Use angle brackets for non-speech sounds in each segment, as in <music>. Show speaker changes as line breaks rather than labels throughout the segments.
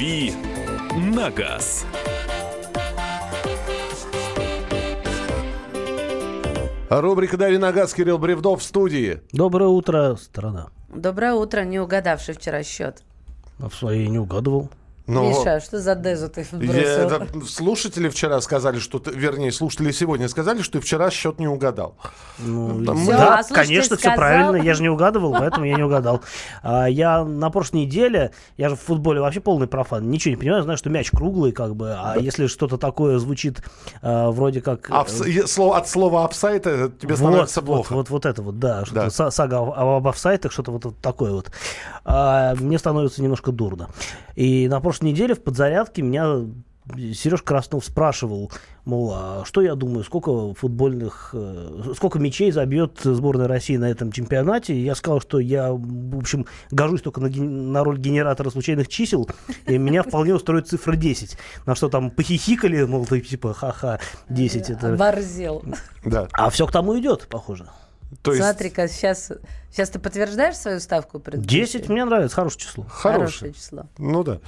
«Дави на газ».
Рубрика «Дави на газ» Кирилл Бревдов в студии.
Доброе утро, страна.
Доброе утро, не угадавший вчера счет.
А в своей не угадывал.
Но
Миша, что за дезу ты
я-
бросил?
это слушатели вчера сказали, что ты, вернее, слушатели сегодня сказали, что ты вчера счет не угадал.
Ну,
Там мы-
да,
а
конечно, все
сказал.
правильно. Я же не угадывал, поэтому я не угадал. А, я на прошлой неделе, я же в футболе вообще полный профан, ничего не понимаю, знаю, что мяч круглый, как бы, а если что-то такое звучит а, вроде как...
слово- от слова апсайт тебе
вот,
становится
вот,
плохо.
Вот, вот это вот, да, что-то
Да.
са- сага об, об офсайтах, что-то вот такое вот. А, мне становится немножко дурно. И на прошлой неделе в подзарядке меня Сереж Краснов спрашивал, мол, а что я думаю, сколько футбольных, э, сколько мячей забьет сборная России на этом чемпионате. И я сказал, что я, в общем, гожусь только на, на роль генератора случайных чисел, и меня вполне устроит цифра 10. На что там похихикали, мол, ты типа, ха-ха, 10 это...
Оборзел.
Да.
А все к тому идет, похоже.
То есть
Смотри-ка, сейчас, сейчас ты подтверждаешь свою ставку предыдущую?
10 мне нравится, хорошее число.
хороший.
Хорошее число.
Ну да.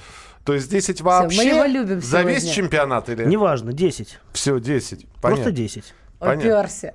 То есть 10
мы
вообще
его любим
за весь
сегодня.
чемпионат или?
Неважно, 10.
Все, 10.
Просто
Понятно.
10.
Понятно.
Уперся.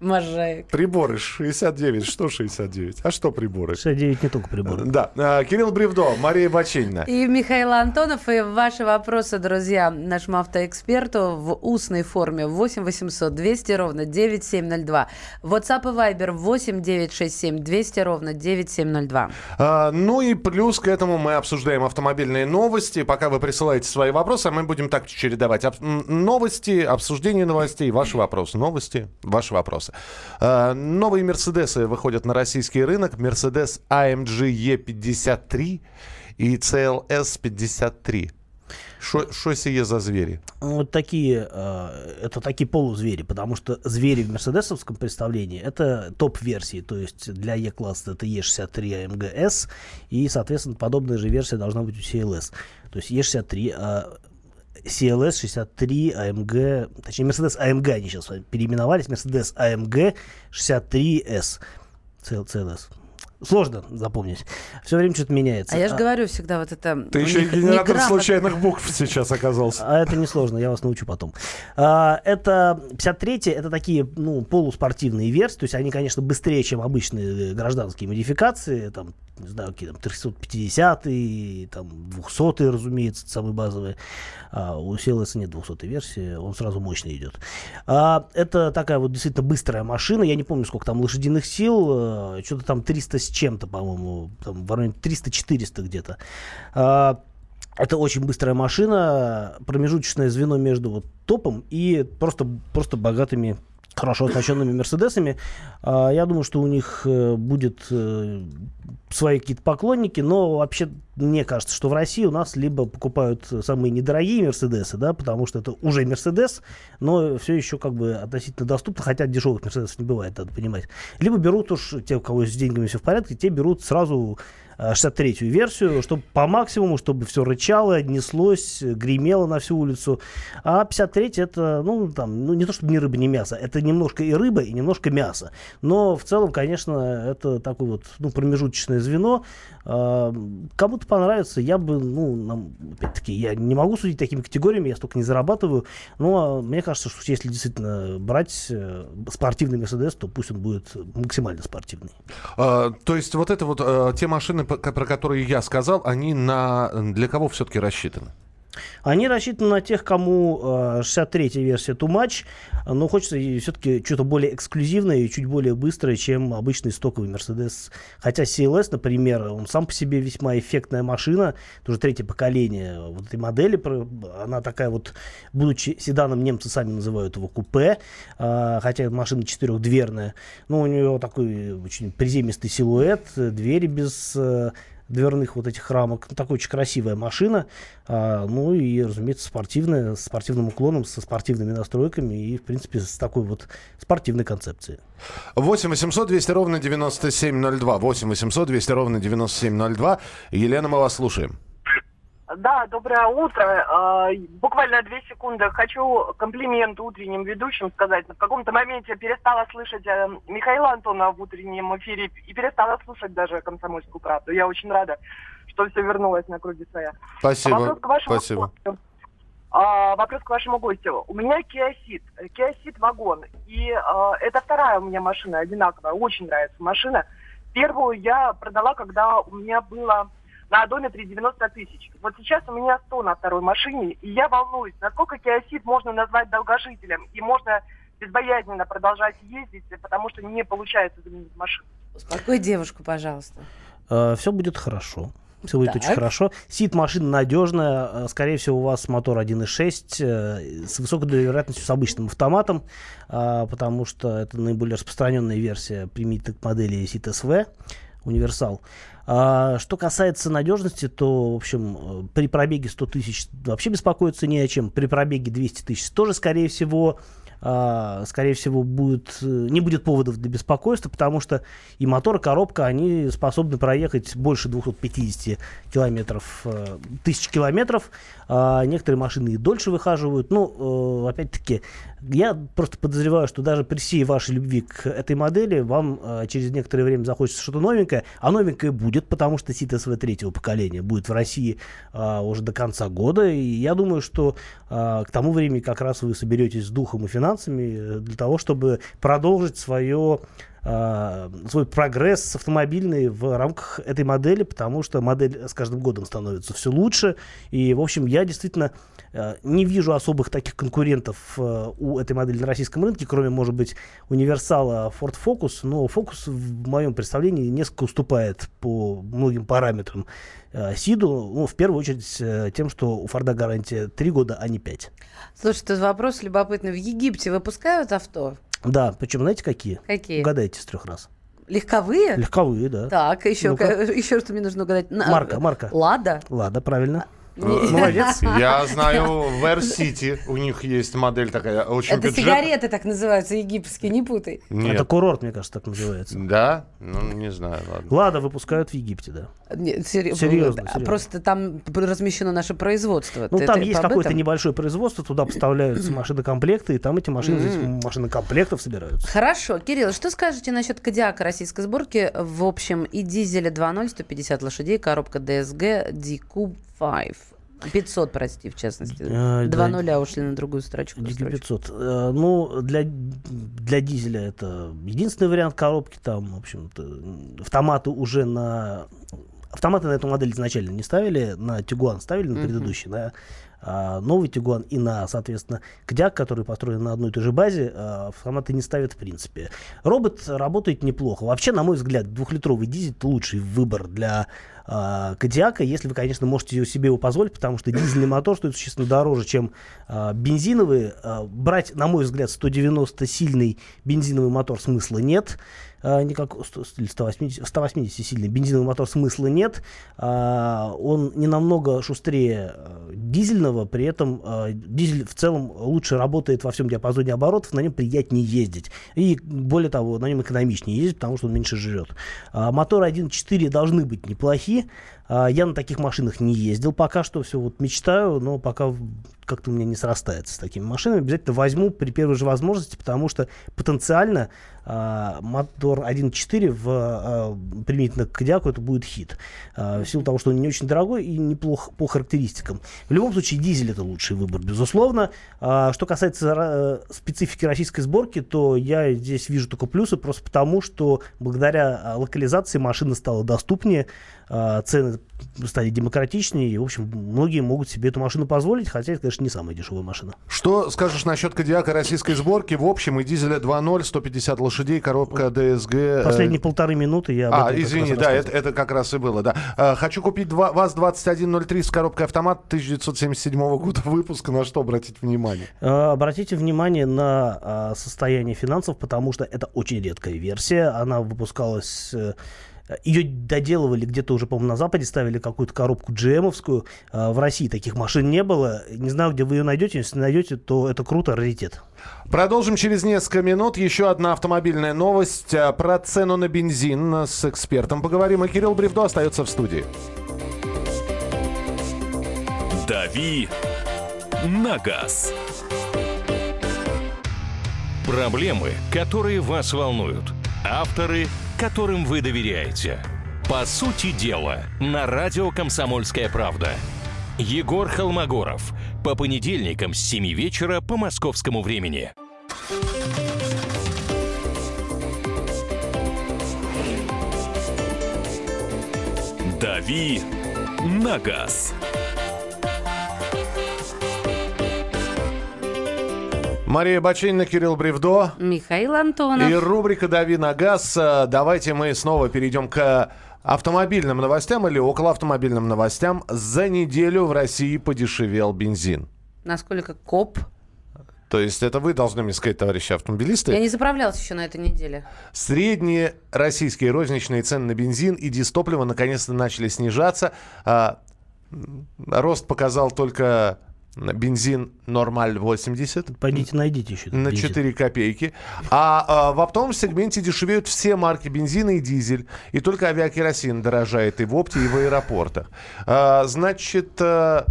Можаек.
Приборы 69. Что 69? А что приборы?
69 не только приборы.
Да. А, Кирилл Бревдо, Мария Баченина.
И Михаил Антонов, и ваши вопросы, друзья, нашему автоэксперту в устной форме 8 800 200 ровно 9702. WhatsApp и Viber 8 967 200 ровно 9702.
А, ну и плюс к этому мы обсуждаем автомобильные новости. Пока вы присылаете свои вопросы, а мы будем так чередовать. Об- новости, обсуждение новостей, ваши вопросы. Новости, ваши вопросы. А, новые Мерседесы выходят на российский рынок. Мерседес AMG E53 и CLS 53. Что сие за звери?
Вот такие, э, это такие полузвери, потому что звери в мерседесовском представлении это топ-версии, то есть для E-класса это E63 AMG S, и, соответственно, подобная же версия должна быть у CLS. То есть E63, а CLS 63 AMG, точнее, Mercedes AMG они сейчас переименовались, Mercedes AMG 63S CLS. Сложно запомнить. Все время что-то меняется.
А я же говорю всегда вот это...
Ты
у
еще и генератор
неграмотно-
случайных букв сейчас оказался.
А это несложно, я вас научу потом. А, это 53 это такие ну, полуспортивные версии, то есть они, конечно, быстрее, чем обычные э, гражданские модификации, там, не знаю, какие там 350 там 200 разумеется, самые базовые. А у CLS нет 200 версии, он сразу мощный идет. А, это такая вот действительно быстрая машина, я не помню, сколько там лошадиных сил, э, что-то там 300 с чем-то, по-моему, там в районе 300-400 где-то. А, это очень быстрая машина, промежуточное звено между вот топом и просто, просто богатыми, хорошо оснащенными Мерседесами. А, Я думаю, что у них э, будет э, свои какие-то поклонники, но вообще мне кажется, что в России у нас либо покупают самые недорогие Мерседесы, да, потому что это уже Мерседес, но все еще как бы относительно доступно, хотя дешевых Мерседесов не бывает, надо понимать. Либо берут уж те, у кого с деньгами все в порядке, те берут сразу 63-ю версию, чтобы по максимуму, чтобы все рычало, неслось, гремело на всю улицу. А 53 это, ну, там, ну, не то чтобы ни рыба, ни мясо, это немножко и рыба, и немножко мясо. Но в целом, конечно, это такое вот, ну, промежуточное звено. А, Кому-то понравится, я бы, ну, опять-таки, я не могу судить такими категориями, я столько не зарабатываю, но мне кажется, что если действительно брать э, спортивный Мерседес, то пусть он будет максимально спортивный.
А, то есть вот это вот а, те машины, про которые я сказал, они на для кого все-таки рассчитаны?
Они рассчитаны на тех, кому э, 63-я версия Too Much, но хочется все-таки что-то более эксклюзивное и чуть более быстрое, чем обычный стоковый Mercedes. Хотя CLS, например, он сам по себе весьма эффектная машина, тоже третье поколение вот этой модели, она такая вот, будучи седаном, немцы сами называют его купе, э, хотя машина четырехдверная, но у нее такой очень приземистый силуэт, э, двери без э, дверных вот этих рамок. Ну, такая очень красивая машина. А, ну и, разумеется, спортивная, с спортивным уклоном, со спортивными настройками и, в принципе, с такой вот спортивной концепцией.
8 800 200 ровно 9702. 8 800 200 ровно 9702. Елена, мы вас слушаем.
Да, доброе утро. А, Буквально две секунды. Хочу комплимент утренним ведущим сказать. В каком-то моменте я перестала слышать э, Михаила Антона в утреннем эфире и перестала слушать даже «Комсомольскую правду». Я очень рада, что все вернулось на круги своя.
Спасибо.
Вопрос к вашему
Спасибо.
гостю. А, вопрос к вашему гостю. У меня Kia Ceed вагон. И а, это вторая у меня машина, одинаковая. Очень нравится машина. Первую я продала, когда у меня было на одометре 90 тысяч. Вот сейчас у меня 100 на второй машине, и я волнуюсь, насколько Kia Ceed можно назвать долгожителем, и можно безбоязненно продолжать ездить, потому что не получается заменить машину.
Успокой девушку, пожалуйста.
все будет хорошо. Все будет очень
Так.
хорошо. Сид машина надежная. э, Скорее всего, у вас мотор 1.6 э, с высокой вероятностью с обычным автоматом, потому что это наиболее распространенная версия применительно к модели Сид SV универсал. А, что касается надежности, то, в общем, э, при пробеге 100 тысяч вообще беспокоиться не о чем. При пробеге 200 тысяч тоже, скорее всего, а, скорее всего, будет, э, не будет поводов для беспокойства, потому что и мотор, и коробка, они способны проехать больше 250 километров, э, тысяч километров. А некоторые машины и дольше выхаживают. Ну, опять-таки, я просто подозреваю, что даже при всей вашей любви к этой модели вам э, через некоторое время захочется что-то новенькое, а новенькое будет, потому что Сит СВ третьего поколения будет в России а, уже до конца года, и я думаю, что а, к тому времени как раз вы соберетесь с духом и финансами э, для того, чтобы продолжить свое а, свой прогресс автомобильный в рамках этой модели, потому что модель с каждым годом становится все лучше. И, в общем, я действительно э, не вижу особых таких конкурентов э, у этой модели на российском рынке, кроме, может быть, универсала Ford Focus. Но Focus в моем представлении несколько уступает по многим параметрам э, Сиду. Ну, в первую очередь э, тем, что у Форда гарантия 3 года, а не 5.
Слушай, тут вопрос любопытный. В Египте выпускают авто?
Да, причем знаете какие?
Какие?
Угадайте с трех раз.
Легковые?
Легковые, да.
Так, еще,
Ну-ка. <laughs>
еще что мне нужно угадать. На-
Марка, марка.
Лада?
Ладно, правильно.
Не- <laughs>
Молодец.
Я знаю, в Air City у них есть модель такая, очень
Это
бюджетная.
сигареты так называются, египетские, не путай.
Нет.
Это курорт, мне кажется, так называется.
Да? Ну, не знаю, ладно.
Лада выпускают в Египте, да.
Нет, сери-
Серьезно, серьезно.
Просто там размещено наше производство.
Ну,
Ты-
там есть какое-то небольшое производство, туда поставляются <clears throat> машинокомплекты, и там эти машины, здесь машинокомплектов собираются.
Хорошо. Кирилл, что скажете насчет Кодиака российской сборки? В общем, и дизеля 2.0, 150 лошадей, коробка DSG, D-Cube 5. 500, прости, в частности.
Э,
Два
да.
нуля ушли на другую строчку. строчку.
DQ500. Э, Ну, для, для дизеля это единственный вариант коробки. Там, в общем-то, автоматы уже на... Автоматы на эту модель изначально не ставили, на Тигуан ставили, на предыдущий, на а, новый Тигуан и на, соответственно, Кдяк, который построен на одной и той же базе, а, автоматы не ставят в принципе. Робот работает неплохо. Вообще, на мой взгляд, двухлитровый дизель лучший выбор для а, Кодиака, если вы, конечно, можете себе его позволить, потому что дизельный мотор стоит существенно дороже, чем а, бензиновый. А, брать, на мой взгляд, 190 сильный бензиновый мотор смысла нет. Никак, 100 или 180, 180 сильный бензиновый мотор смысла нет. А, он не намного шустрее а, дизельного, при этом а, дизель в целом лучше работает во всем диапазоне оборотов, на нем приятнее ездить. И более того, на нем экономичнее ездить, потому что он меньше жрет. А, моторы 1.4 должны быть неплохие. А, я на таких машинах не ездил пока что, все вот мечтаю, но пока как-то у меня не срастается с такими машинами. Обязательно возьму при первой же возможности, потому что потенциально а, мотор 1.4 в, а, применительно к Кодиаку это будет хит. А, в силу того, что он не очень дорогой и неплох по характеристикам. В любом случае, дизель это лучший выбор, безусловно. А, что касается ра- специфики российской сборки, то я здесь вижу только плюсы, просто потому, что благодаря локализации машина стала доступнее, а, цены стали демократичнее, и, в общем, многие могут себе эту машину позволить, хотя это, конечно, не самая дешевая машина.
Что скажешь насчет Кодиака российской сборки? В общем, и дизеля 2.0, 150 лошадей, коробка DSG. э,
Последние полторы минуты я
А, извини, да, это, это как раз и было, да. А, хочу купить два, ВАЗ-2103 с коробкой автомат 1977 года выпуска. На что обратить внимание?
Э, Обратите внимание на состояние финансов, потому что это очень редкая версия. Она выпускалась... ее доделывали где-то уже, по-моему, на Западе, ставили какую-то коробку GM-овскую. А, в России таких машин не было. Не знаю, где вы ее найдете. Если найдете, то это круто, раритет.
Продолжим через несколько минут. Еще одна автомобильная новость а, про цену на бензин с экспертом. Поговорим, и Кирилл Бревдо остается в студии.
«Дави на газ».
Проблемы, которые вас волнуют. Авторы, которым вы доверяете. По сути дела, на радио «Комсомольская правда». Егор Холмогоров. По понедельникам с 7 вечера по московскому времени.
«Дави на газ».
Мария Бачинина, Кирилл Бревдо.
Михаил Антонов.
И рубрика «Дави на газ». Э, Давайте мы снова перейдем к автомобильным новостям или около автомобильным новостям. За неделю в России подешевел бензин.
Насколько коп?
То есть это вы должны мне сказать, товарищи автомобилисты.
Я не заправлялась еще на этой неделе.
Средние российские розничные цены на бензин и дистоплива наконец-то начали снижаться. А, рост показал только бензин Нормаль 80
Пойдите найдите еще.
на
бензин.
4 копейки. А, а, в оптовом сегменте дешевеют все марки бензина и дизель. И только авиакеросин дорожает и в опте, и в аэропортах. А, значит, а,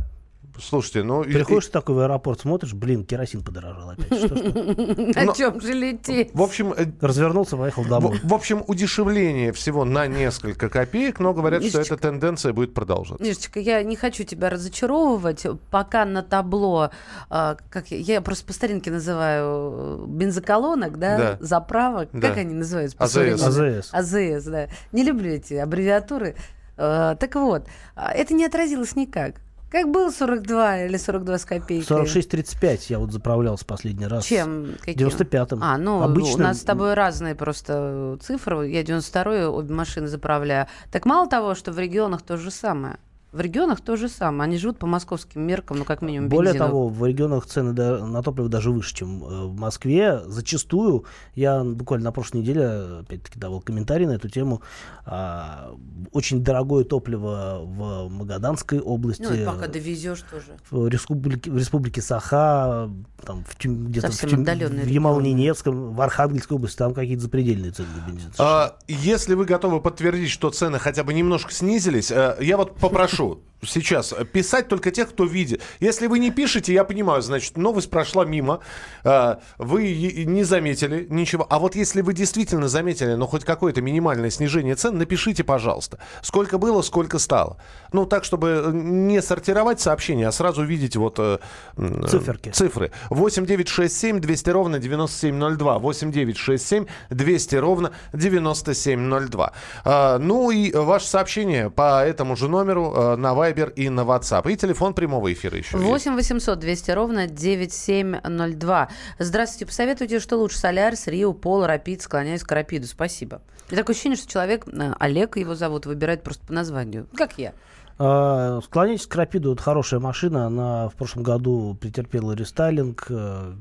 слушайте, ну... и-
Приходишь такой в аэропорт, смотришь, блин, керосин подорожал опять. Что? <laughs>
На чем же лететь?
В общем, э,
Развернулся, поехал домой.
в, общем, удешевление всего на несколько копеек, но говорят, что эта тенденция будет продолжаться.
Мишечка, я не хочу тебя разочаровывать. Пока на табло, а, как я, просто по старинке называю, э, бензоколонок, да, заправок, как они называются?
АЗС.
АЗС.
АЗС, да. Не люблю эти аббревиатуры. Э, Так вот, а, это не отразилось никак. Как был 42 или 42 с копейкой?
46-35 я вот заправлялся последний раз.
Чем? Каким?
95-м.
А, ну,
Обычно-
у нас с тобой разные просто цифры. Я 92-й обе машины заправляю. Так мало того, что в регионах то же самое. В регионах то же самое. Они живут по московским меркам, ну, как минимум,
Более
бензину.
того, в регионах цены на топливо даже выше, чем э, в Москве. Зачастую, я буквально на прошлой неделе, опять-таки, давал комментарий на эту тему, а, очень дорогое топливо в Магаданской области,
Ну, это пока довезешь тоже.
в республике, в республике Саха, там, в где-то в, в Ямало-Ненецком, в Архангельской области, там какие-то запредельные цены на бензин.
А, если вы готовы подтвердить, что цены хотя бы немножко снизились, э, я вот попрошу сейчас э, писать только тех, кто видит. Если вы не пишете, я понимаю, значит, новость прошла мимо, э, вы не заметили ничего. А вот если вы действительно заметили, ну, хоть какое-то минимальное снижение цен, напишите, пожалуйста. Сколько было, сколько стало. Ну, так, чтобы не сортировать сообщения, а сразу видеть вот... э, э,
Циферки.
Цифры. 8 9 6 7 200 ровно 9702. 8 9 6 7 200 ровно 9702. А, ну и ваше сообщение по этому же номеру э, на Viber и на WhatsApp. И телефон прямого эфира еще есть.
8 800 200 ровно 9702. Здравствуйте. Посоветуйте, что лучше, Солярис, Рио, Пол, Рапид, склоняюсь к Рапиду. Спасибо. Меня такое ощущение, что человек, э, Олег его зовут, выбирает просто по названию. Как я.
А, Склоняйтесь к Рапиду, это хорошая машина, она в прошлом году претерпела рестайлинг,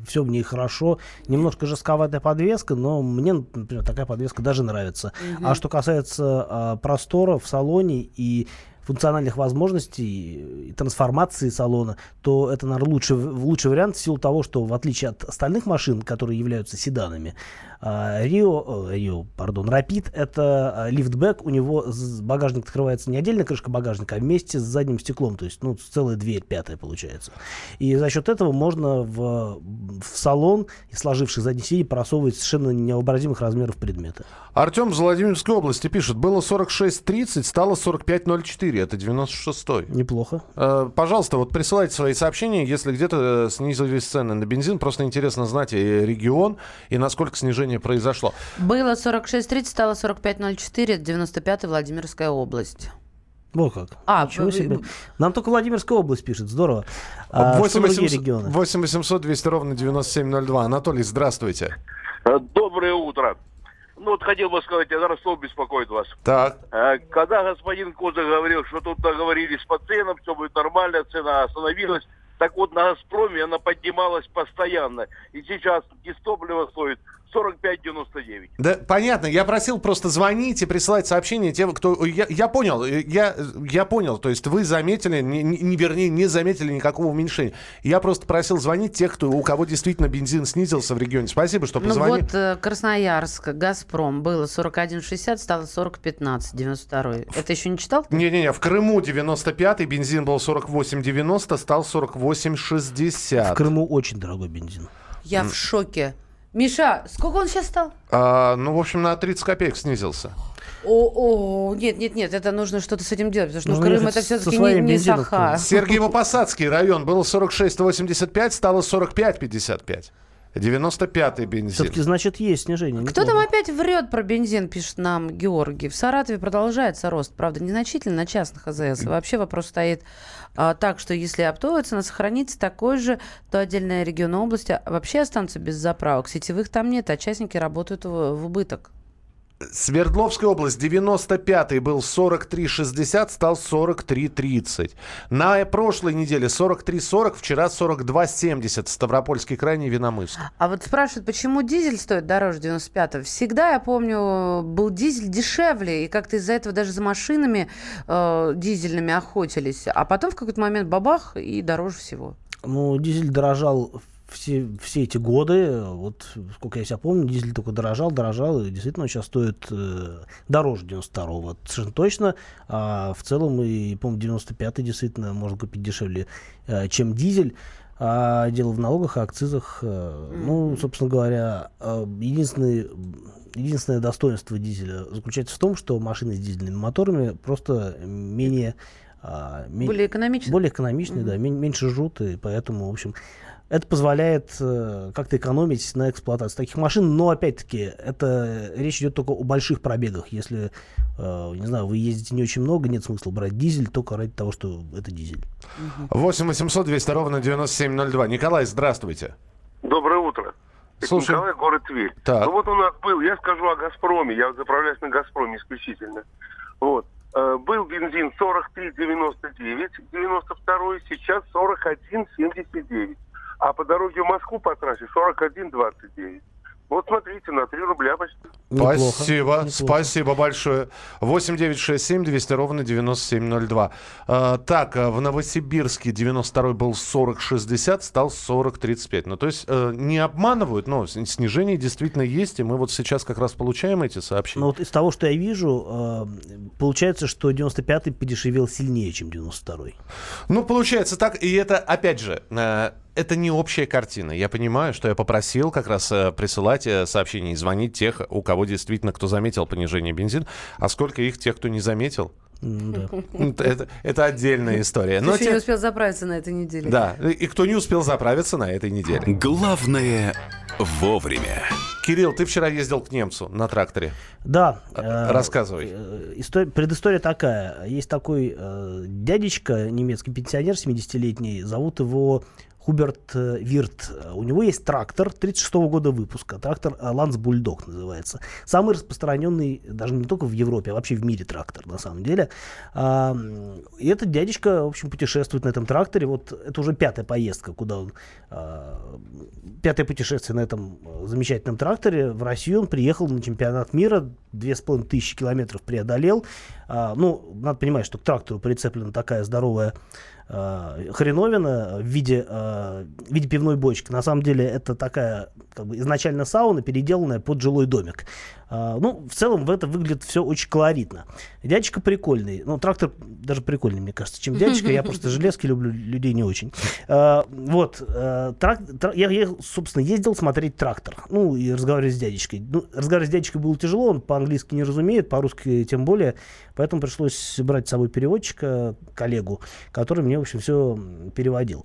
все в ней хорошо, немножко жестковатая подвеска, но мне, например, такая подвеска даже нравится. А что касается а, простора в салоне и функциональных возможностей и трансформации салона, то это, наверное, лучший, лучший вариант в силу того, что в отличие от остальных машин, которые являются седанами, Рио, э, Рио, пардон, Рапид это а, лифтбэк, у него багажник открывается не отдельно крышка багажника, а вместе с задним стеклом, то есть, ну, целая дверь пятая получается. И за счет этого можно в, в салон и сложивших задние сиденья просовывать совершенно невообразимых размеров предметы.
Артем из Владимирской области пишет. Было 46.30, стало 45.04. Это 96-й.
Неплохо.
Э, Пожалуйста, вот присылайте свои сообщения, если где-то э, снизились цены на бензин. Просто интересно знать и регион и насколько снижение произошло.
Было 46.30, стало 45.04, 95 Владимирская область.
Вот как.
А,
Ничего
вы-
себе. Нам только Владимирская область пишет. Здорово.
А,
А,
8
что другие
800
регионы?
8 800 200 ровно 9702. Анатолий, здравствуйте.
Э, Доброе утро. Ну вот хотел бы сказать, я Ростов беспокоит вас.
Так.
Э, Когда господин Коза говорил, что тут договорились по ценам, все будет нормально, цена остановилась, так вот на «Газпроме» она поднималась постоянно. И сейчас дистопливо стоит 45,99.
Да, понятно. Я просил просто звонить и присылать сообщения тем, кто... Я, я понял, я, я понял. То есть вы заметили, не, не, вернее, не заметили никакого уменьшения. Я просто просил звонить тех, кто, у кого действительно бензин снизился в регионе. Спасибо, что
Ну
позвонили.
вот э, Красноярск, Газпром было 41,60, стало 40,15, 92 Это еще не читал?
Не-не-не, в Крыму 95-й, бензин был 48,90, стал 48,60.
В Крыму очень дорогой бензин.
Я в шоке. Миша, сколько он сейчас стал?
А, ну, в общем, на 30 копеек снизился.
О, о, нет, нет, нет, это нужно что-то с этим делать, потому что ну, Крым это все-таки не, не Саха.
Сергиево-Посадский район был 46,85, стало 45,55. 95-й бензин.
Все-таки, значит, есть снижение.
Кто там опять врет про бензин, пишет нам Георгий. В Саратове продолжается рост, правда, незначительно на частных АЗС. И вообще вопрос стоит так, что если оптовая цена сохранится такой же, то отдельные регионы области вообще останутся без заправок. Сетевых там нет, а частники работают в, в убыток.
Свердловская область, 95-й был 43,60, стал 43,30. На прошлой неделе 43,40, вчера 42,70. Ставропольский край, Невиномыск.
А вот спрашивают, почему дизель стоит дороже 95-го? Всегда, я помню, был дизель дешевле, и как-то из-за этого даже за машинами э, дизельными охотились. А потом в какой-то момент бабах, и дороже всего.
Ну, дизель дорожал все, все эти годы, вот сколько я себя помню, дизель только дорожал, дорожал, и действительно он сейчас стоит э, дороже 92-го, вот, совершенно точно. А в целом, и, по-моему, 95-й действительно можно купить дешевле, э, чем дизель. А дело в налогах и акцизах. Э, Ну, собственно говоря, э, единственный Единственное достоинство дизеля заключается в том, что машины с дизельными моторами просто менее... а,
Более экономично.
более экономичные, да, мен- меньше жрут, и поэтому, в общем, это позволяет э, как-то экономить на эксплуатации таких машин, но опять-таки это речь идет только о больших пробегах. Если, э, не знаю, вы ездите не очень много, нет смысла брать дизель только ради того, что это дизель.
8 800 200 ровно 9702. Николай, здравствуйте.
Доброе утро. Это
Слушай.
Николай, город Тверь.
Так.
Ну вот у нас был, я скажу о «Газпроме», я заправляюсь на «Газпроме» исключительно. Вот. Э, Был бензин 43,99, 92 сейчас 41,79. А по дороге в Москву по трассе 41,29. Вот смотрите, на 3 рубля почти.
Неплохо,
Спасибо,
неплохо.
спасибо большое. 8 9 6 7 200 ровно 9702. А, так, а, в Новосибирске 92 был 40-60, стал 40-35. Ну, то есть э, не обманывают, но снижение действительно есть, и мы вот сейчас как раз получаем эти сообщения.
Но вот из того, что я вижу, э, получается, что 95-й подешевел сильнее, чем 92-й.
Ну, получается так, и это, опять же, э, это не общая картина. Я понимаю, что я попросил как раз э, присылать э, сообщения и звонить тех, у кого действительно, кто заметил понижение бензина, а сколько их тех, кто не заметил.
М, да.
Это, это отдельная история.
Ты
Но
еще
те-
не успел заправиться на этой неделе.
Да, и кто не успел заправиться на этой неделе.
Главное вовремя.
Кирилл, ты вчера ездил к немцу на тракторе.
Да.
Э, рассказывай.
э, история- предыстория такая. Есть такой э, дядечка, немецкий пенсионер, 70-летний, зовут его Хуберт э, Вирт. Э, У него есть трактор 36 года выпуска. Трактор э, Ланс Бульдог называется. Самый распространенный даже не только в Европе, а вообще в мире трактор на самом деле. А, и этот дядечка, в общем, путешествует на этом тракторе. Вот это уже пятая поездка, куда он... а, пятое путешествие на этом э, замечательном тракторе. В Россию он приехал на чемпионат мира. Две с половиной тысячи километров преодолел. А, ну, надо понимать, что к трактору прицеплена такая здоровая а, хреновина в виде, а, в виде пивной бочки. На самом деле это такая как бы, изначально сауна, переделанная под жилой домик. А, ну, в целом в это выглядит все очень колоритно. Дядечка прикольный. Ну, трактор даже прикольный, мне кажется, чем дядечка. Я просто <laughs> железки люблю, людей не очень. А, вот. а, трак- тра- я, я, собственно, ездил смотреть трактор. Ну, и разговаривать с дядечкой. Ну, разговаривать с дядечкой было тяжело, он по-английски не разумеет, по-русски тем более. Поэтому пришлось брать с собой переводчика, коллегу, который мне, в общем, все переводил.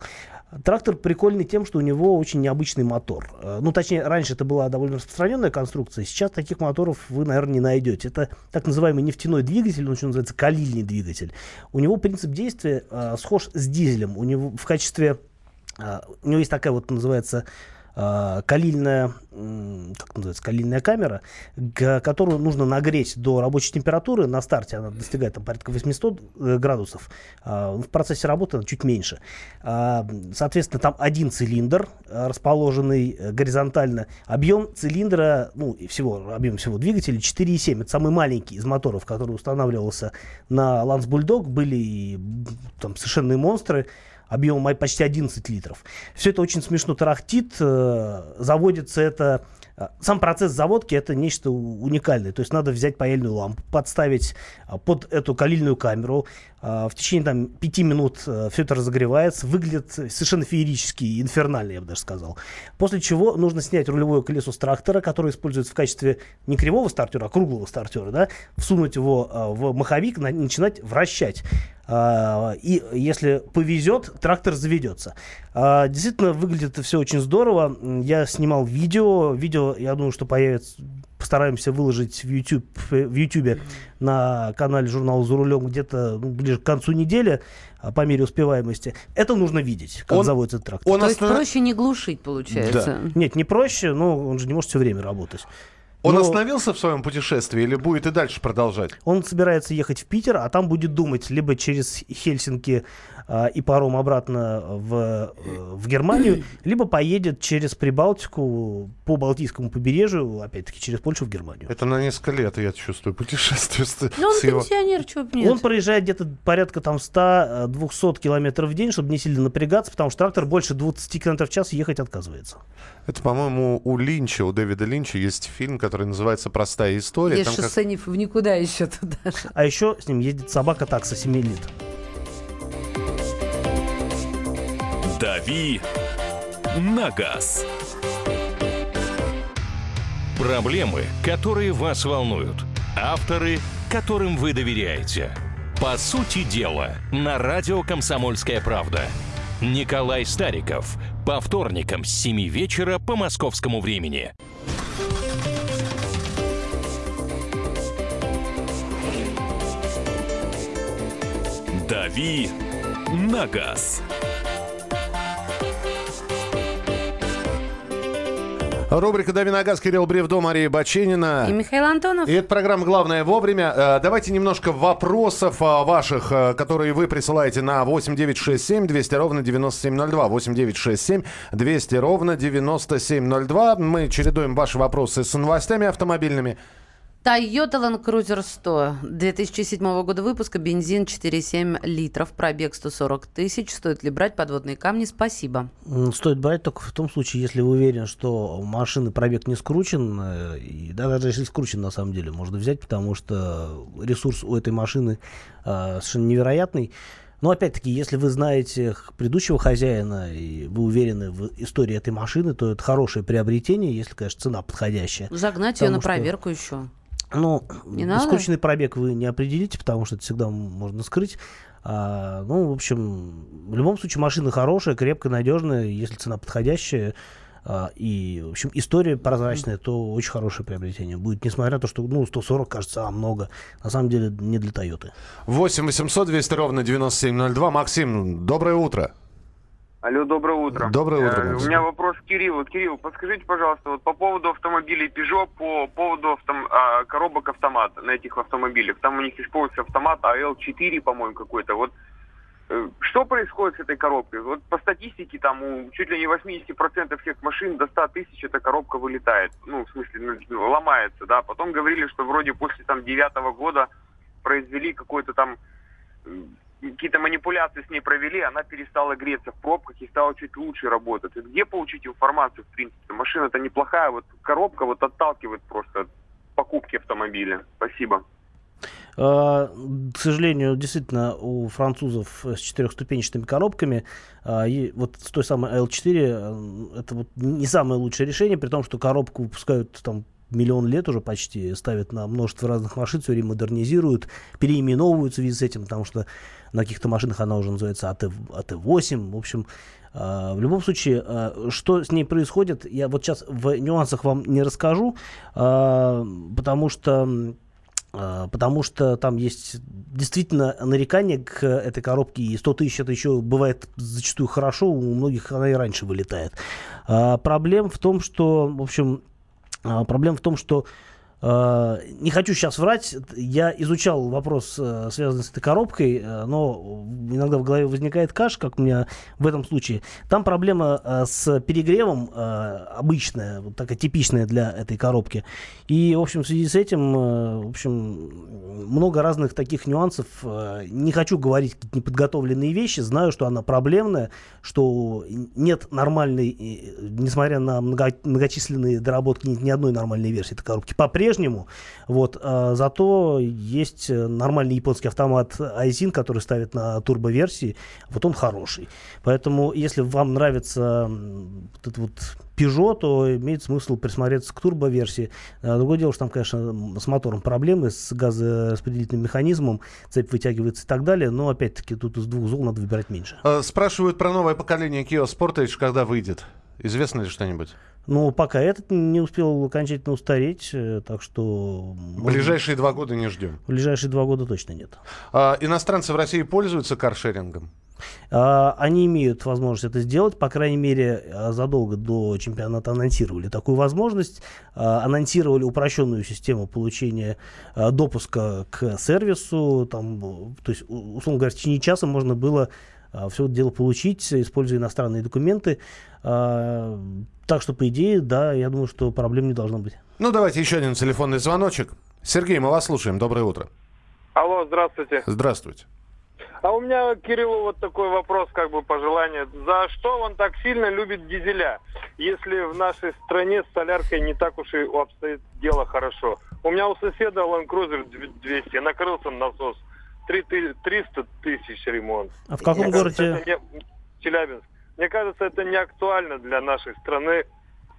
Трактор прикольный тем, что у него очень необычный мотор. Э, Ну, точнее, раньше это была довольно распространенная конструкция, сейчас таких моторов вы, наверное, не найдете. Это так называемый нефтяной двигатель, он еще называется калильный двигатель. У него принцип действия э, схож с дизелем. У него в качестве... э, у него есть такая вот называется э, калильная, как называется, калильная камера, которую нужно нагреть до рабочей температуры. На старте она достигает там, порядка 800 э, градусов. А, в процессе работы она чуть меньше. А, соответственно, там один цилиндр, э, расположенный горизонтально. Объем цилиндра, ну, и всего, объем всего двигателя 4,7. Это самый маленький из моторов, который устанавливался на Lance Bulldog. Были и, там совершенные монстры объемом почти 11 литров. Все это очень смешно тарахтит. э, Заводится это... э, Сам процесс заводки это нечто уникальное. То есть надо взять паяльную лампу, подставить а, под эту калильную камеру. В течение там, пяти минут все это разогревается. Выглядит совершенно феерически, инфернально, я бы даже сказал. После чего нужно снять рулевое колесо с трактора, которое используется в качестве не кривого стартера, а круглого стартера, да, всунуть его в маховик, на- начинать вращать. А, И если повезет, трактор заведется. А, Действительно, выглядит это все очень здорово. Я снимал видео. Видео, я думаю, что появится постараемся выложить в YouTube, в YouTube на канале журнала «За рулем» где-то ну, ближе к концу недели, а, по мере успеваемости. Это нужно видеть, как
Он-
заводится этот трактор.
Он
То есть
останов-
проще не глушить, получается.
Нет, не проще, но он же не может все время работать.
Он
Но
остановился в своем путешествии или будет и дальше продолжать?
Он собирается ехать в Питер, а там будет думать либо через Хельсинки а, и паром обратно в, э, в Германию, <clears throat> либо поедет через Прибалтику по Балтийскому побережью, опять-таки через Польшу в Германию.
Это на несколько лет, я чувствую, путешествие с,
Ну, он
с его...
пенсионер, чего бы нет.
Он проезжает где-то порядка там 100-200 километров в день, чтобы не сильно напрягаться, потому что трактор больше 20 километров в час ехать отказывается.
Это, по-моему, у Линча, у Дэвида Линча есть фильм, который называется «Простая история».
Есть
Там как-
шоссе не в никуда еще туда же.
А еще с ним ездит собака такса 7 лет.
«Дави на газ».
Проблемы, которые вас волнуют. Авторы, которым вы доверяете. По сути дела, на радио «Комсомольская правда». Николай Стариков. По вторникам с 7 вечера по московскому времени.
«Дави на газ».
Рубрика «Дави на газ», Кирилл Бревдо, Мария Баченина.
И Михаил Антонов.
И это программа «Главное вовремя». Э, Давайте немножко вопросов э, ваших, э, которые вы присылаете на 8967 200 ровно 9702. 8967 200 ровно 9702. Мы чередуем ваши вопросы с новостями автомобильными.
Toyota Land Cruiser 100 2007 года выпуска, бензин 4,7 литров, пробег 140 тысяч. Стоит ли брать подводные камни? Спасибо.
Стоит брать только в том случае, если вы уверены, что у машины пробег не скручен, э, и да, даже если скручен, на самом деле, можно взять, потому что ресурс у этой машины э, совершенно невероятный. Но опять-таки, если вы знаете предыдущего хозяина и вы уверены в истории этой машины, то это хорошее приобретение, если, конечно, цена подходящая.
Загнать ее на
что-
проверку еще.
Ну,
Не надо?
скрученный пробег вы не определите, потому что это всегда можно скрыть. А, ну, в общем, в любом случае машина хорошая, крепкая, надежная, если цена подходящая. а, и, в общем, история прозрачная, то очень хорошее приобретение будет, несмотря на то, что, ну, 140, кажется, а, много. На самом деле, не для Тойоты.
8 800 200 ровно 9702. Максим, доброе утро.
Алло, доброе утро.
Доброе утро,
Э. У меня вопрос к Кириллу. Кирилл, подскажите, пожалуйста, вот по поводу автомобилей Peugeot, по поводу автом- а, коробок автомат на этих автомобилях. Там у них используется автомат АЛ-4, по-моему, какой-то. Вот э, что происходит с этой коробкой? Вот по статистике там у чуть ли не 80% всех машин до 100 тысяч эта коробка вылетает. Ну, в смысле, ну, ломается, да. Потом говорили, что вроде после там девятого года произвели какой-то там какие-то манипуляции с ней провели, она перестала греться в пробках и стала чуть лучше работать. Где получить информацию, в принципе? Машина-то неплохая, вот коробка вот отталкивает просто от покупки автомобиля. Спасибо.
А, К сожалению, действительно, у французов с четырехступенчатыми коробками, а, и вот с той самой L4, э, это вот не самое лучшее решение, при том, что коробку выпускают там миллион лет уже почти, ставят на множество разных машин, все время модернизируют, переименовывают в связи с этим, потому что на каких-то машинах она уже называется АТ, АТ8, в общем, а, в любом случае, а, что с ней происходит, я вот сейчас в нюансах вам не расскажу, а, потому что потому что там есть действительно нарекание к этой коробке и 100 тысяч это еще бывает зачастую хорошо, у многих она и раньше вылетает. А, проблем в том, что, в общем, проблема в том, что не хочу сейчас врать, я изучал вопрос, э, связанный с этой коробкой, э, но иногда в голове возникает каш, как у меня в этом случае. Там проблема с перегревом обычная, вот такая типичная для этой коробки. И, в общем, в связи с этим, в общем, много разных таких нюансов. Не хочу говорить какие-то неподготовленные вещи, знаю, что она проблемная, что нет нормальной, несмотря на многочисленные доработки, нет ни одной нормальной версии этой коробки. По-прежнему по-прежнему. Вот, а, зато есть э, нормальный японский автомат Айзин, который ставит на турбо-версии. Вот он хороший. Поэтому, если вам нравится вот этот вот Peugeot, то имеет смысл присмотреться к турбо-версии. А, другое дело, что там, конечно, с мотором проблемы, с газораспределительным механизмом, цепь вытягивается и так далее, но, опять-таки, тут из двух зол надо выбирать меньше.
А, спрашивают про новое поколение Kia Sportage, когда выйдет. Известно ли что-нибудь?
Ну, пока этот не успел окончательно устареть, э, так что...
Ближайшие два года не ждем.
Ближайшие два года точно нет.
А, иностранцы в России пользуются каршерингом?
А, они имеют возможность это сделать, по крайней мере, а, задолго до чемпионата анонсировали такую возможность, а, анонсировали упрощенную систему получения а, допуска к сервису, там, то есть, условно говоря, в течение часа можно было все это дело получить, используя иностранные документы. А, так что, по идее, да, я думаю, что проблем не должно быть.
Ну, давайте еще один телефонный звоночек. Сергей, мы вас слушаем. Доброе утро.
Алло, здравствуйте.
Здравствуйте.
А у меня Кириллу вот такой вопрос, как бы пожелание. За что он так сильно любит дизеля, если в нашей стране с соляркой не так уж и обстоит дело хорошо? У меня у соседа Land Cruiser 200, накрылся насос. 300 тысяч ремонт.
А в каком Мне городе? Кажется,
не... Челябинск. Мне кажется, это не актуально для нашей страны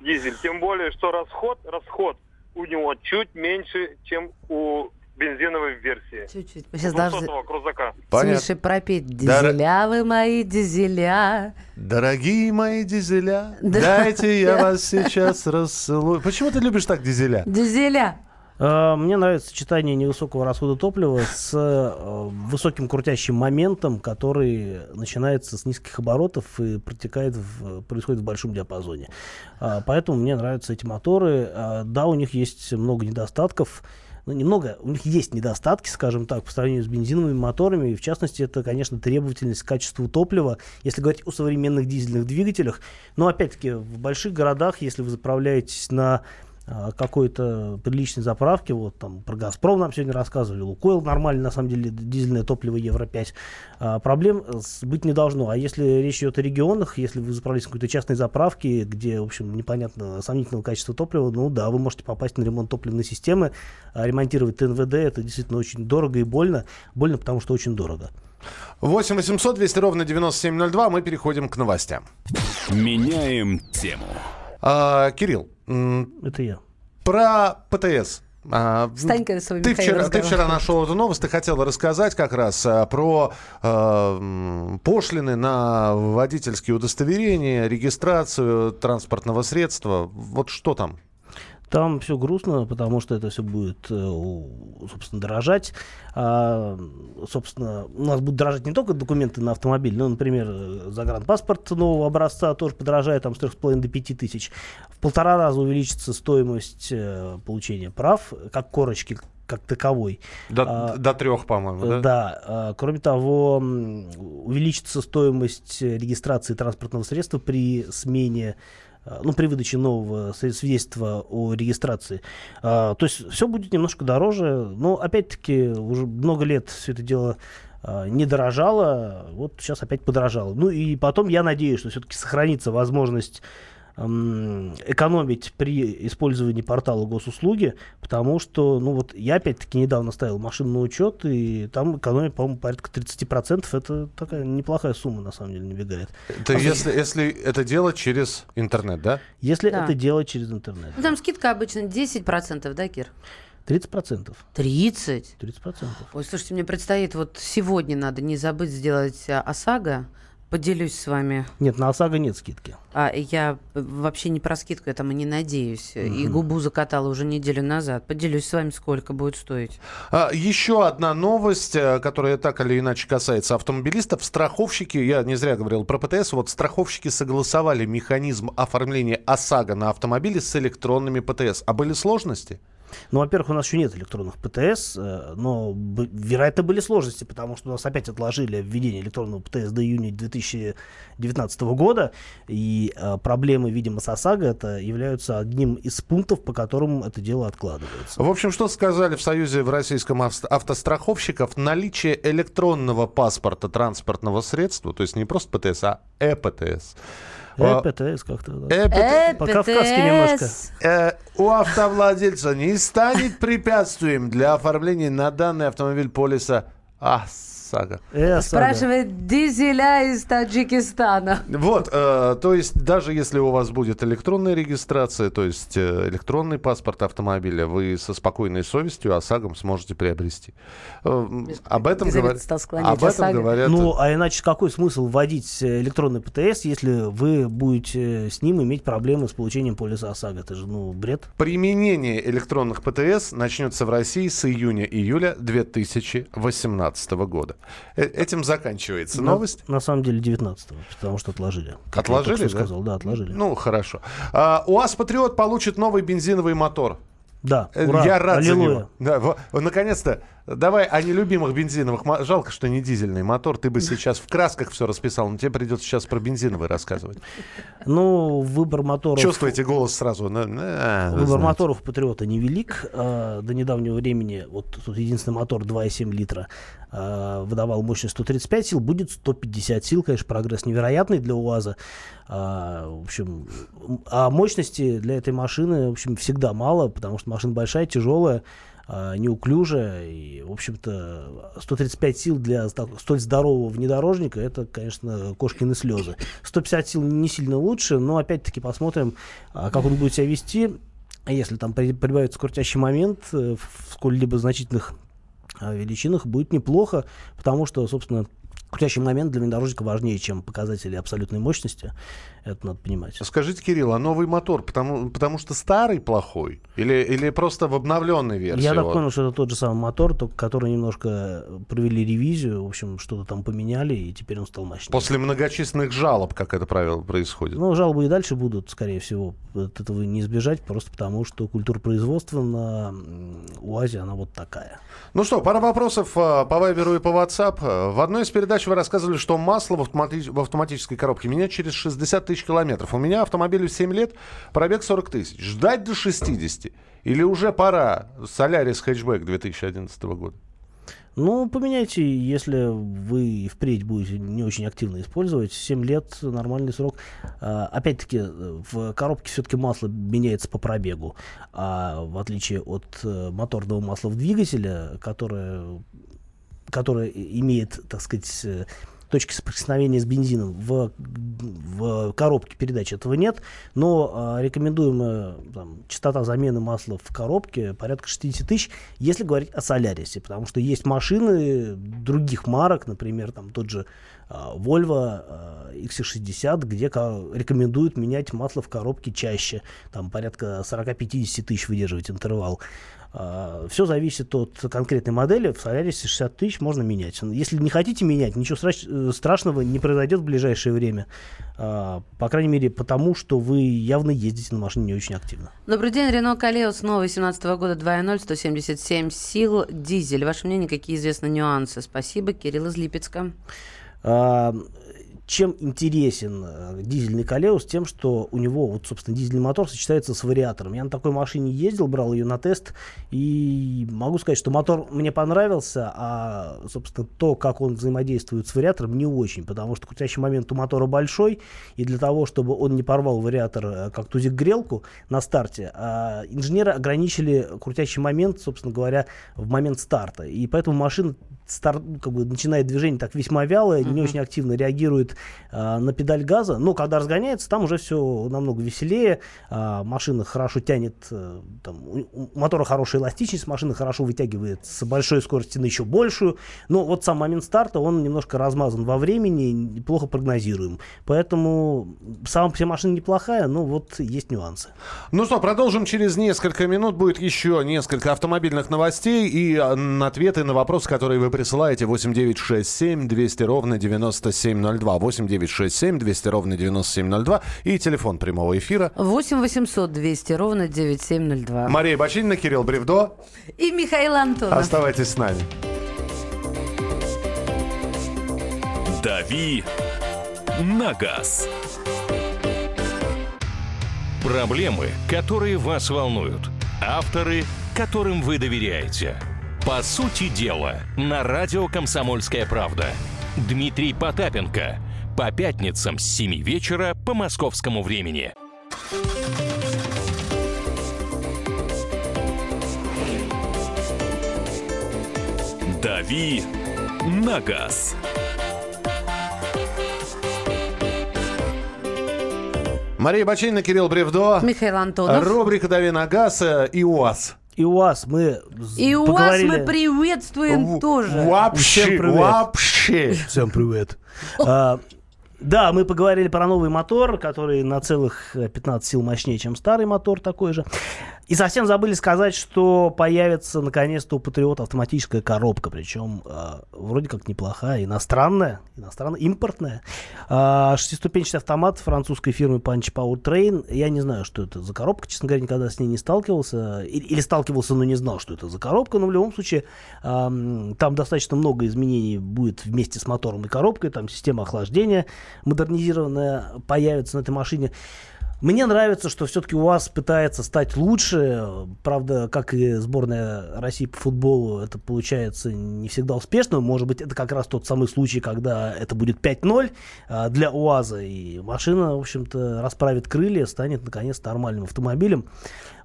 дизель. Тем более, что расход, расход у него чуть меньше, чем у бензиновой версии.
Чуть-чуть. сейчас должны
крузака.
Тише пропеть. Дизеля Дор... вы мои, дизеля.
Дорогие мои дизеля, дайте я вас сейчас расцелую. Почему ты любишь так дизеля?
Дизеля.
Э, мне нравится сочетание невысокого расхода топлива с э, высоким крутящим моментом, который начинается с низких оборотов и протекает в, происходит в большом диапазоне. Э, поэтому мне нравятся эти моторы. Да, у них есть много недостатков. Ну, немного, у них есть недостатки, скажем так, по сравнению с бензиновыми моторами. И в частности, это, конечно, требовательность к качеству топлива, если говорить о современных дизельных двигателях. Но, опять-таки, в больших городах, если вы заправляетесь на какой-то приличной заправки, вот там про Газпром нам сегодня рассказывали, Лукойл нормально, на самом деле, дизельное топливо Евро-5, а, проблем быть не должно. А если речь идет о регионах, если вы заправляетесь в какой-то частной заправке, где, в общем, непонятно сомнительного качества топлива, ну да, вы можете попасть на ремонт топливной системы, а ремонтировать ТНВД, это действительно очень дорого и больно. Больно, потому что очень дорого.
8 800 200 ровно 9702, мы переходим к новостям.
Меняем тему.
А, Кирилл.
Это я.
Про ПТС. А,
Встань-ка свой
ты вчера, ты вчера нашел эту новость, ты хотел рассказать как раз а, про а, пошлины на водительские удостоверения, регистрацию транспортного средства. Вот что там?
Там все грустно, потому что это все будет, э, собственно, дорожать. А, собственно, у нас будут дорожать не только документы на автомобиль, но, например, загранпаспорт нового образца тоже подорожает там, с 3,5 до 5 тысяч. В полтора раза увеличится стоимость э, получения прав, как корочки как таковой.
До, а, до трех, по-моему, да?
Да. А, кроме того, увеличится стоимость регистрации транспортного средства при смене Э, ну, при выдаче нового свидетельства о регистрации. А, то есть все будет немножко дороже, но опять-таки уже много лет все это дело а, не дорожало, вот сейчас опять подорожало. Ну и потом я надеюсь, что все-таки сохранится возможность экономить при использовании портала госуслуги, потому что, ну вот, я опять-таки недавно ставил машину на учет, и там экономия, по-моему, порядка 30%. Это такая неплохая сумма, на самом деле, набегает.
Это а если, если это делать через интернет, да?
Если да. это делать через интернет.
Ну, там скидка обычно 10%, да, Кир?
30 процентов.
30?
30 процентов.
Ой, слушайте, мне предстоит вот сегодня надо не забыть сделать а, ОСАГО, Поделюсь с вами.
Нет, на ОСАГО нет скидки.
А я вообще не про скидку, этому не надеюсь. И губу закатала уже неделю назад. Поделюсь с вами, сколько будет стоить.
А, еще одна новость, э, которая так или иначе касается автомобилистов. Страховщики, я не зря говорил про ПТС, вот страховщики согласовали механизм оформления ОСАГО на автомобиле с электронными ПТС. А были сложности?
Ну, во-первых, у нас еще нет электронных ПТС, э, но, вероятно, были сложности, потому что у нас опять отложили введение электронного ПТС до июня 2019 года, и э, проблемы, видимо, с ОСАГО это являются одним из пунктов, по которым это дело откладывается.
В общем, что сказали в Союзе в российском автостраховщиков? Наличие электронного паспорта транспортного средства, то есть не просто ПТС, а ЭПТС.
Э,
А,
как-то. да.
ЭПТС
По-кавказски немножко.
Э, у автовладельца не станет препятствием для оформления на данный автомобиль полиса ОСАГО.
Э, ОСАГО.
Спрашивает дизеля из Таджикистана.
Вот, э, то есть даже если у вас будет электронная регистрация, то есть э, электронный паспорт автомобиля, вы со спокойной совестью ОСАГОм сможете приобрести. Э, об этом,
склонять
об этом
ОСАГО.
говорят...
Ну, а иначе какой смысл вводить э, электронный ПТС, если вы будете э, с ним иметь проблемы с получением полиса ОСАГО? Это же, ну, бред.
Применение электронных ПТС начнется в России с июня-июля 2018 года. Э, Этим заканчивается новость.
На, самом деле 19 потому что отложили. Как я
Отложили,
что
да?
сказал, да, отложили.
Ну, хорошо. А, УАЗ Патриот получит новый бензиновый мотор.
да,
Э,
ура,
Я рад за
аллилуйя.
него. Да, наконец-то. Давай о нелюбимых бензиновых. Жалко, что не дизельный мотор. Ты бы сейчас в красках все расписал, но тебе придется сейчас про бензиновый рассказывать.
Ну, выбор моторов...
Чувствуете голос сразу? На- на- вы
Выбор
знаете.
моторов Патриота невелик. А, до недавнего времени, вот тут единственный мотор 2,7 литра а, выдавал мощность 135 сил, будет 150 сил. Конечно, прогресс невероятный для УАЗа. В общем, а мощности для этой машины, в общем, всегда мало, потому что машина большая, тяжелая, а, неуклюжая. И, в общем-то, 135 сил для столь здорового внедорожника, это, конечно, кошкины слезы. 150 сил не сильно лучше, но, опять-таки, посмотрим, а, как он будет себя вести. Если там при- прибавится крутящий момент э, в сколь-либо значительных а, величинах, будет неплохо, потому что, собственно, крутящий момент для внедорожника важнее, чем показатели абсолютной мощности. Это надо понимать.
Скажите, Кирилл, а новый мотор, потому, потому что старый плохой? Или, или просто в обновленной версии?
Я так
он?
понял, что это тот же самый мотор, только который немножко провели ревизию, в общем, что-то там поменяли, и теперь он стал мощнее.
После многочисленных жалоб, как это правило происходит.
Ну, жалобы и дальше будут, скорее всего. От этого не избежать, просто потому что культура производства на УАЗе, она вот такая.
Ну что, пара вопросов э, по Вайберу и по WhatsApp. Э, В одной из передач вы рассказывали, что масло в, автомати- в автоматической коробке менять через 60 тысяч километров. У меня автомобилю 7 лет, пробег 40 тысяч. Ждать до 60? Или уже пора? Солярис хэтчбэк 2011 года.
Ну, поменяйте, если вы впредь будете не очень активно использовать. 7 лет нормальный срок. А, опять-таки, в коробке все-таки масло меняется по пробегу. А в отличие от э, моторного масла в двигателе, которое, которое и- имеет, так сказать, э, точки соприкосновения с бензином в, в коробке передач этого нет, но а, рекомендуемая там, частота замены масла в коробке порядка 60 тысяч, если говорить о Солярисе, потому что есть машины других марок, например, там тот же а, Volvo а, XC60, где рекомендуют менять масло в коробке чаще, там порядка 40-50 тысяч выдерживать интервал. Все зависит от конкретной модели. В Солярисе 60 тысяч можно менять. Если не хотите менять, ничего страш- э, страшного не произойдет в ближайшее время. А, По крайней мере, потому что вы явно ездите на машине не очень активно.
Добрый день, Рено Калеус, новый 17 года 2.0, 177 сил, дизель. Ваше мнение, какие известны нюансы? Спасибо, Кирилл из Липецка.
Чем интересен э, дизельный Калеус? Тем, что у него, вот, собственно, дизельный мотор сочетается с вариатором. Я на такой машине ездил, брал ее на тест, и могу сказать, что мотор мне понравился, а, собственно, то, как он взаимодействует с вариатором, не очень, потому что крутящий момент у мотора большой, и для того, чтобы он не порвал вариатор э, как тузик грелку на старте, а, инженеры ограничили крутящий момент, собственно говоря, в момент старта. И поэтому машина стар, как бы начинает движение так весьма вялое, не очень активно реагирует а, на педаль газа. Но когда разгоняется, там уже все намного веселее. А, машина хорошо тянет, а, там, у, у мотора хорошая эластичность, машина хорошо вытягивает с большой скорости на еще большую. Но вот сам момент старта, он немножко размазан во времени, плохо прогнозируем. Поэтому сама себе машина неплохая, но вот есть нюансы.
Ну что, продолжим через несколько минут. Будет еще несколько автомобильных новостей и а, ответы на вопросы, которые вы присылаете 8967 200 ровно 9702. 8967 200 ровно 9702 и телефон прямого эфира.
8 800 200 ровно 9702.
Мария Бочинина, Кирилл Бревдо.
И Михаил Антонов.
Оставайтесь с нами.
«Дави на газ».
Проблемы, которые вас волнуют. Авторы, которым вы доверяете. По сути дела, на радио «Комсомольская правда». Дмитрий Потапенко. По пятницам с 7 вечера по московскому времени.
«Дави на газ».
Мария Бочинина, Кирилл Бревдо.
Михаил Антонов.
Рубрика «Дави на газ» и УАЗ.
И у вас мы
И у вас
поговорили...
мы приветствуем тоже.
Вообще,
Всем привет.
вообще.
Всем привет. А, да, мы поговорили про новый мотор, который на целых э, 15 сил мощнее, чем старый мотор такой же. И совсем забыли сказать, что появится наконец-то у Патриота автоматическая коробка, причем э, вроде как неплохая, иностранная, иностранная, импортная. А, шестиступенчатый автомат французской фирмы Punch Power Train. Я не знаю, что это за коробка, честно говоря, никогда с ней не сталкивался. Или, или сталкивался, но не знал, что это за коробка. Но в любом случае, ам, там достаточно много изменений будет вместе с мотором и коробкой. Там система охлаждения модернизированная появится на этой машине. Мне нравится, что все-таки УАЗ пытается стать лучше. Правда, как и сборная России по футболу, это получается не всегда успешно. Может быть, это как раз тот самый случай, когда это будет 5-0 а, для УАЗа. И машина, в общем-то, расправит крылья, станет, наконец, нормальным автомобилем.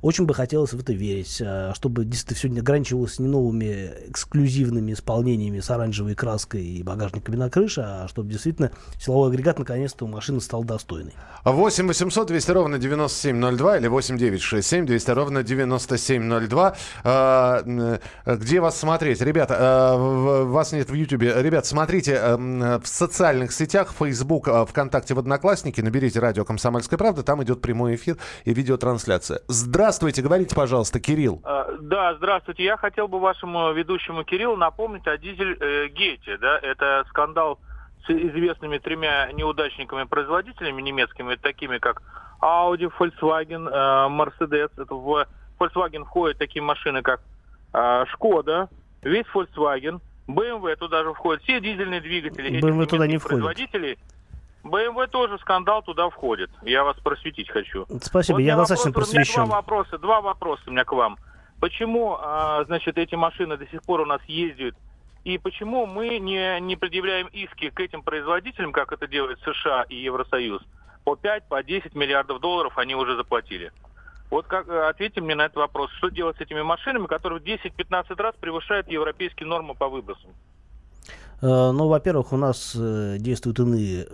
Очень бы хотелось в это верить, а, чтобы действительно все не ограничивалось не новыми эксклюзивными исполнениями с оранжевой краской и багажниками на крыше, а чтобы действительно силовой агрегат наконец-то у машины стал достойный.
8 800 200 ровно 9702 или 8 967 200 ровно 9702. А, м, где вас смотреть? Ребята, в- вас нет в Ютубе. Ребят, смотрите в социальных сетях, Facebook, ВКонтакте, в Одноклассники, наберите радио «Комсомольская правда», там идет прямой эфир и видеотрансляция. Здравствуйте, говорите, пожалуйста, Кирилл.
Да, здравствуйте. Я хотел бы вашему ведущему Кириллу напомнить о дизель-гейте. Да? Это скандал с известными тремя неудачниками-производителями немецкими, такими как Audi, Volkswagen, э, Mercedes. Это в Volkswagen входят такие машины, как э, Шкода, весь Volkswagen, BMW туда же входят, все дизельные двигатели
BMW туда не входит.
производителей. BMW тоже скандал туда входит. Я вас просветить хочу.
Спасибо,
Вот
я достаточно
вопрос- у меня
просвещен.
Два вопроса, два вопроса у меня к вам. Почему, а, значит, эти машины до сих пор у нас ездят? И почему мы не, не предъявляем иски к этим производителям, как это делает США и Евросоюз? По 5, по 10 миллиардов долларов они уже заплатили. Вот как, э, ответьте мне на этот вопрос. Что делать с этими машинами, которые в 10-15 раз превышают европейские нормы по выбросам?
Э, Ну, во-первых, у нас э, действуют иные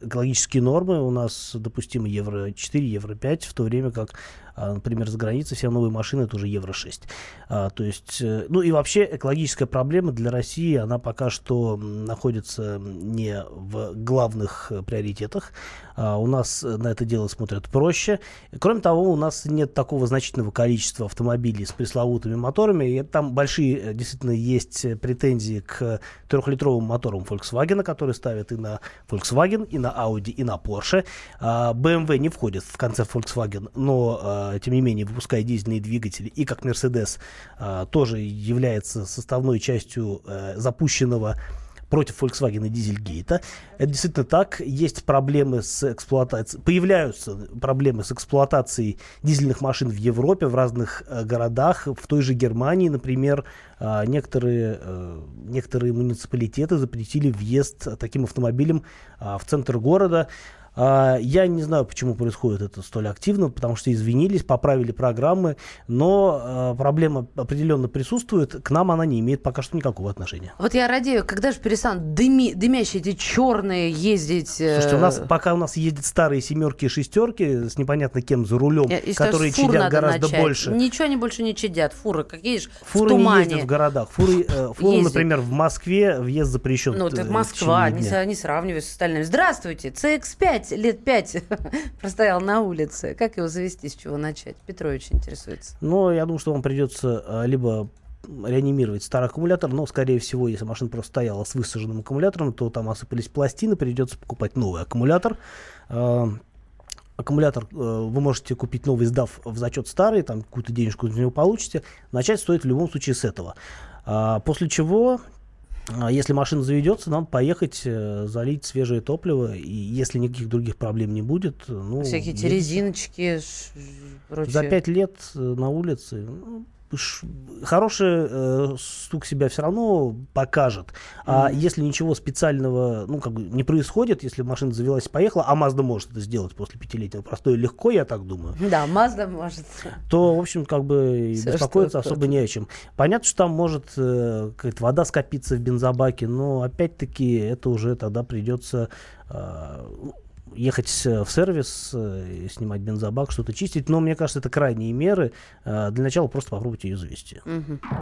экологические нормы. У нас допустимы Евро 4, Евро 5, в то время как, а, например, за границей все новые машины это уже Евро 6. А, То есть, э, ну и вообще экологическая проблема для России, она пока что находится не в главных э, приоритетах. А, У нас э, на это дело смотрят проще. Кроме того, у нас нет такого значительного количества автомобилей с пресловутыми моторами. И там большие действительно есть претензии к трехлитровым моторам Volkswagen, которые ставят и на Volkswagen, и на Audi, и на Porsche. А, BMW не входит в концепт Volkswagen, но а, тем не менее выпускает дизельные двигатели. И как Mercedes а, тоже является составной частью э, запущенного против Volkswagen Дизельгейта. Это действительно так. Есть проблемы с эксплуатацией, появляются проблемы с эксплуатацией дизельных машин в Европе, в разных э, городах. В той же Германии, например, э, некоторые, э, некоторые муниципалитеты запретили въезд таким автомобилем в центр города. А, Я не знаю, почему происходит это столь активно, потому что извинились, поправили программы, но а, проблема определенно присутствует. К нам она не имеет пока что никакого отношения.
Вот я радею, когда же перестанут дыми, дымящие эти черные ездить... э,
Слушайте, у нас, пока у нас ездят старые семерки и шестерки с непонятно кем за рулем,
я- считаю,
которые
с фур
чадят гораздо
начать.
больше.
Ничего они больше не чадят. Фуры, какие же
Фуры
в
не
тумане.
ездят в городах. Фуры, э, фуры,
Ездят.
например, в Москве въезд запрещен.
Ну,
э,
это
в
Москва, не, не сравнивай с остальными. Здравствуйте, CX-5, лет 5 <laughs> простоял на улице. Как его завести, с чего начать? Петрович интересуется.
Но я думаю, что вам придется а, либо реанимировать старый аккумулятор, но, скорее всего, если машина просто стояла с высаженным аккумулятором, то там осыпались пластины, придется покупать новый аккумулятор. А, Аккумулятор э, вы можете купить новый, сдав в зачет старый, там какую-то денежку за него получите. Начать стоит в любом случае с этого. А, После чего, если машина заведется, нам поехать, э, залить свежее топливо, и если никаких других проблем не будет, ну,
Всякие эти резиночки, прочее.
За пять лет э, на улице ну, хороший э, стук себя все равно покажет. А если ничего специального ну, как бы не происходит, если машина завелась и поехала, а Mazda может это сделать после пятилетнего простоя легко, я так думаю,
Да, Мазда может.
то, в общем, как бы и
Всё,
беспокоиться особо не о чем. Понятно, что там может э, какая-то вода скопиться в бензобаке, но опять-таки это уже тогда придется э, ехать в сервис, э, снимать бензобак, что-то чистить. Но мне кажется, это крайние меры. Э, Для начала просто попробуйте ее завести.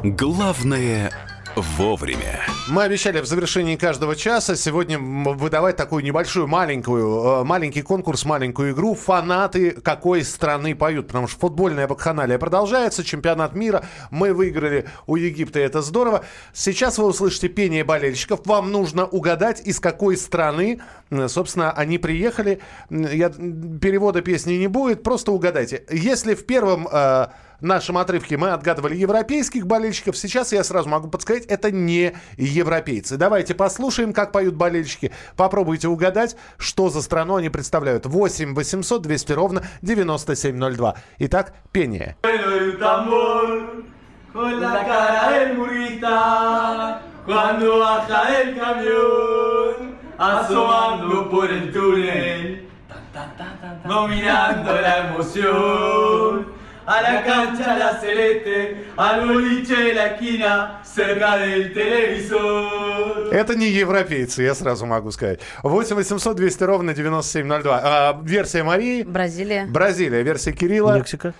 Главное вовремя.
Мы обещали в завершении каждого часа сегодня выдавать такую небольшую, маленькую, э, маленький конкурс, маленькую игру. Фанаты какой страны поют. Потому что футбольная бакханалия продолжается. Чемпионат мира. Мы выиграли у Египта, и это здорово. Сейчас вы услышите пение болельщиков. Вам нужно угадать, из какой страны, собственно, они приехали. М, Я, перевода песни не будет, просто угадайте. Если в первом э, нашем отрывке мы отгадывали европейских болельщиков. Сейчас я сразу могу подсказать, это не европейцы. Давайте послушаем, как поют болельщики. Попробуйте угадать, что за страну они представляют. 8 800 200 ровно 9702. Итак, пение.
con la cara del murguita cuando baja el camión asomando por el túnel dominando la emoción a la cancha la celeste al boliche de la esquina cerca del televisor
Это не европейцы, я сразу могу сказать. 8 800 200 ровно 9702. А, версия Марии.
Бразилия.
Бразилия, версия Кирилла.
Мексика.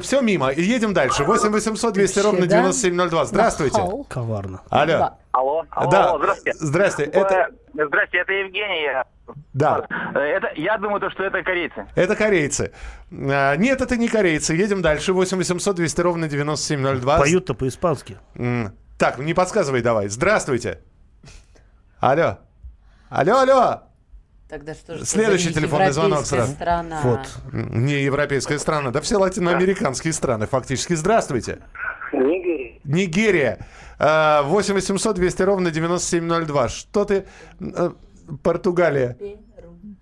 все мимо. И едем дальше. 8 800 200 ровно
Вообще, да?
9702. Здравствуйте.
Коварно.
Алло.
Алло, алло,
Да.
алло, здравствуйте.
Здрасте. Это,
Э, Здрасте, это Евгений.
да.
Э, Это, я думаю, то, что это корейцы.
Это корейцы. А, Нет, это не корейцы. Едем дальше. 8 800 200 ровно 9702.
Поют-то по-испански.
Так, не подсказывай давай. Здравствуйте. Алло. Алло, алло.
Тогда что же?
Следующий
это
телефонный звонок сразу.
Страна.
Вот.
Не европейская страна. Да все латиноамериканские страны фактически. Здравствуйте.
Нигерия.
Нигерия. А, 8 800 200 ровно 9702. Что ты... э, Португалия.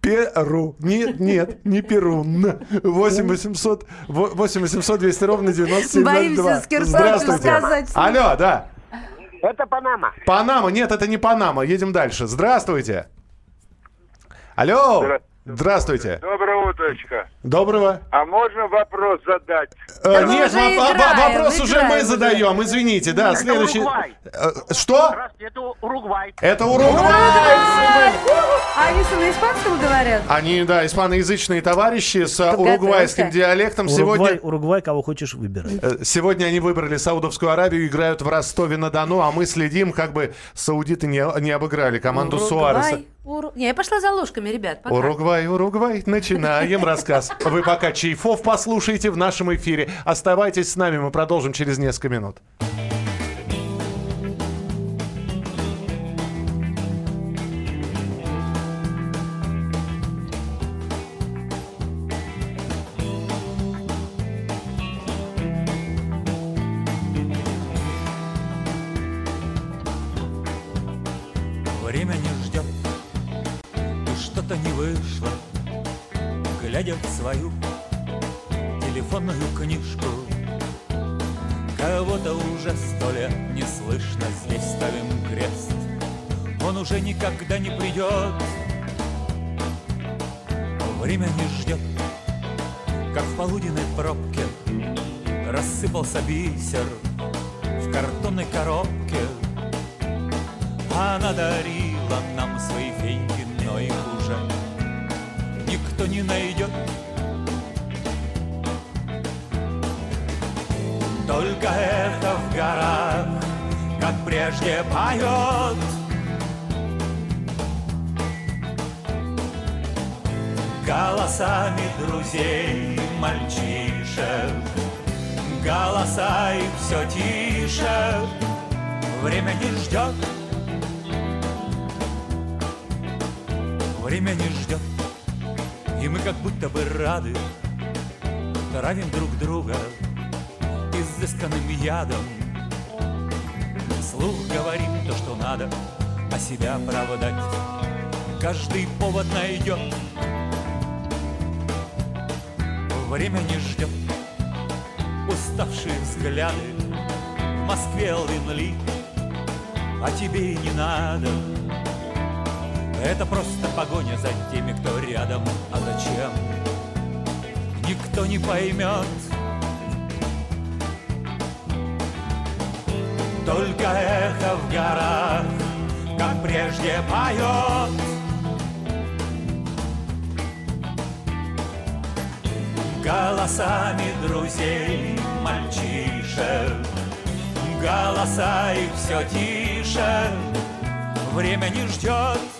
Перу. Нет, нет, не Перу. Н. 8 800, во- 8 800 200 ровно 9702.
Боимся с Кирсанычем сказать.
Алло, да.
Это Панама.
Панама. Нет, это не Панама. Едем дальше. Здравствуйте. Алло. Здравствуйте.
Доброе утречко.
Доброго.
А можно вопрос задать?
Э, нет,
уже
во- во-
играем,
вопрос уже
играем
мы
уже.
задаем. Извините, да,
Это
следующий.
Уругвай.
Э, Что?
Здравствуйте, это Уругвай.
Это уругвайцы.
А они что, на испанском говорят?
Они, да, испаноязычные товарищи с э, уругвайским диалектом.
Уругвай,
Сегодня,
Уругвай, кого хочешь, выбирай.
э, сегодня они выбрали Саудовскую Аравию, играют в Ростове-на-Дону, а мы следим, как бы саудиты не, не обыграли команду
Уругвай,
Суареса.
Уру- Не, я пошла за ложками, ребят. Пока.
Уругвай, Уругвай, начинаем рассказ. Вы пока чайфов послушайте в нашем эфире. Оставайтесь с нами, мы продолжим через несколько минут.
Время не ждет, что-то не вышло, Глядя в свою телефонную книжку. Кого-то уже сто лет не слышно, здесь ставим крест. Он уже никогда не придет.
Время не ждет, как в полуденной пробке Рассыпался бисер в картонной коробке Она дарила не найдет. Только эхо в горах, как прежде поет. Голосами друзей, мальчишек. Голоса их все тише. Время не ждет Время не ждет как будто бы рады. Травим друг друга Изысканным ядом. Слух говорим то, что надо А себя оправдать. Каждый повод найдет. Время не ждет. Уставшие взгляды. В Москве линли А тебе не надо Это просто погоня за теми, кто рядом. А зачем? Никто не поймет Только эхо в горах Как прежде поет Голосами друзей, мальчишек. Голоса их все тише. Время не ждет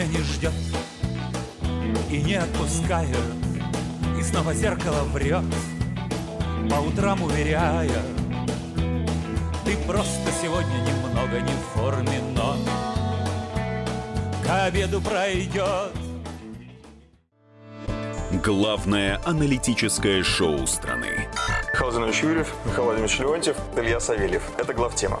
Время не ждет И не отпускает И снова зеркало врет По утрам уверяя Ты просто сегодня немного не в форме, но К обеду пройдет
Главное аналитическое шоу страны.
Михаил Юрьев, Михаил Владимирович Леонтьев, Илья Савельев. Это главтема.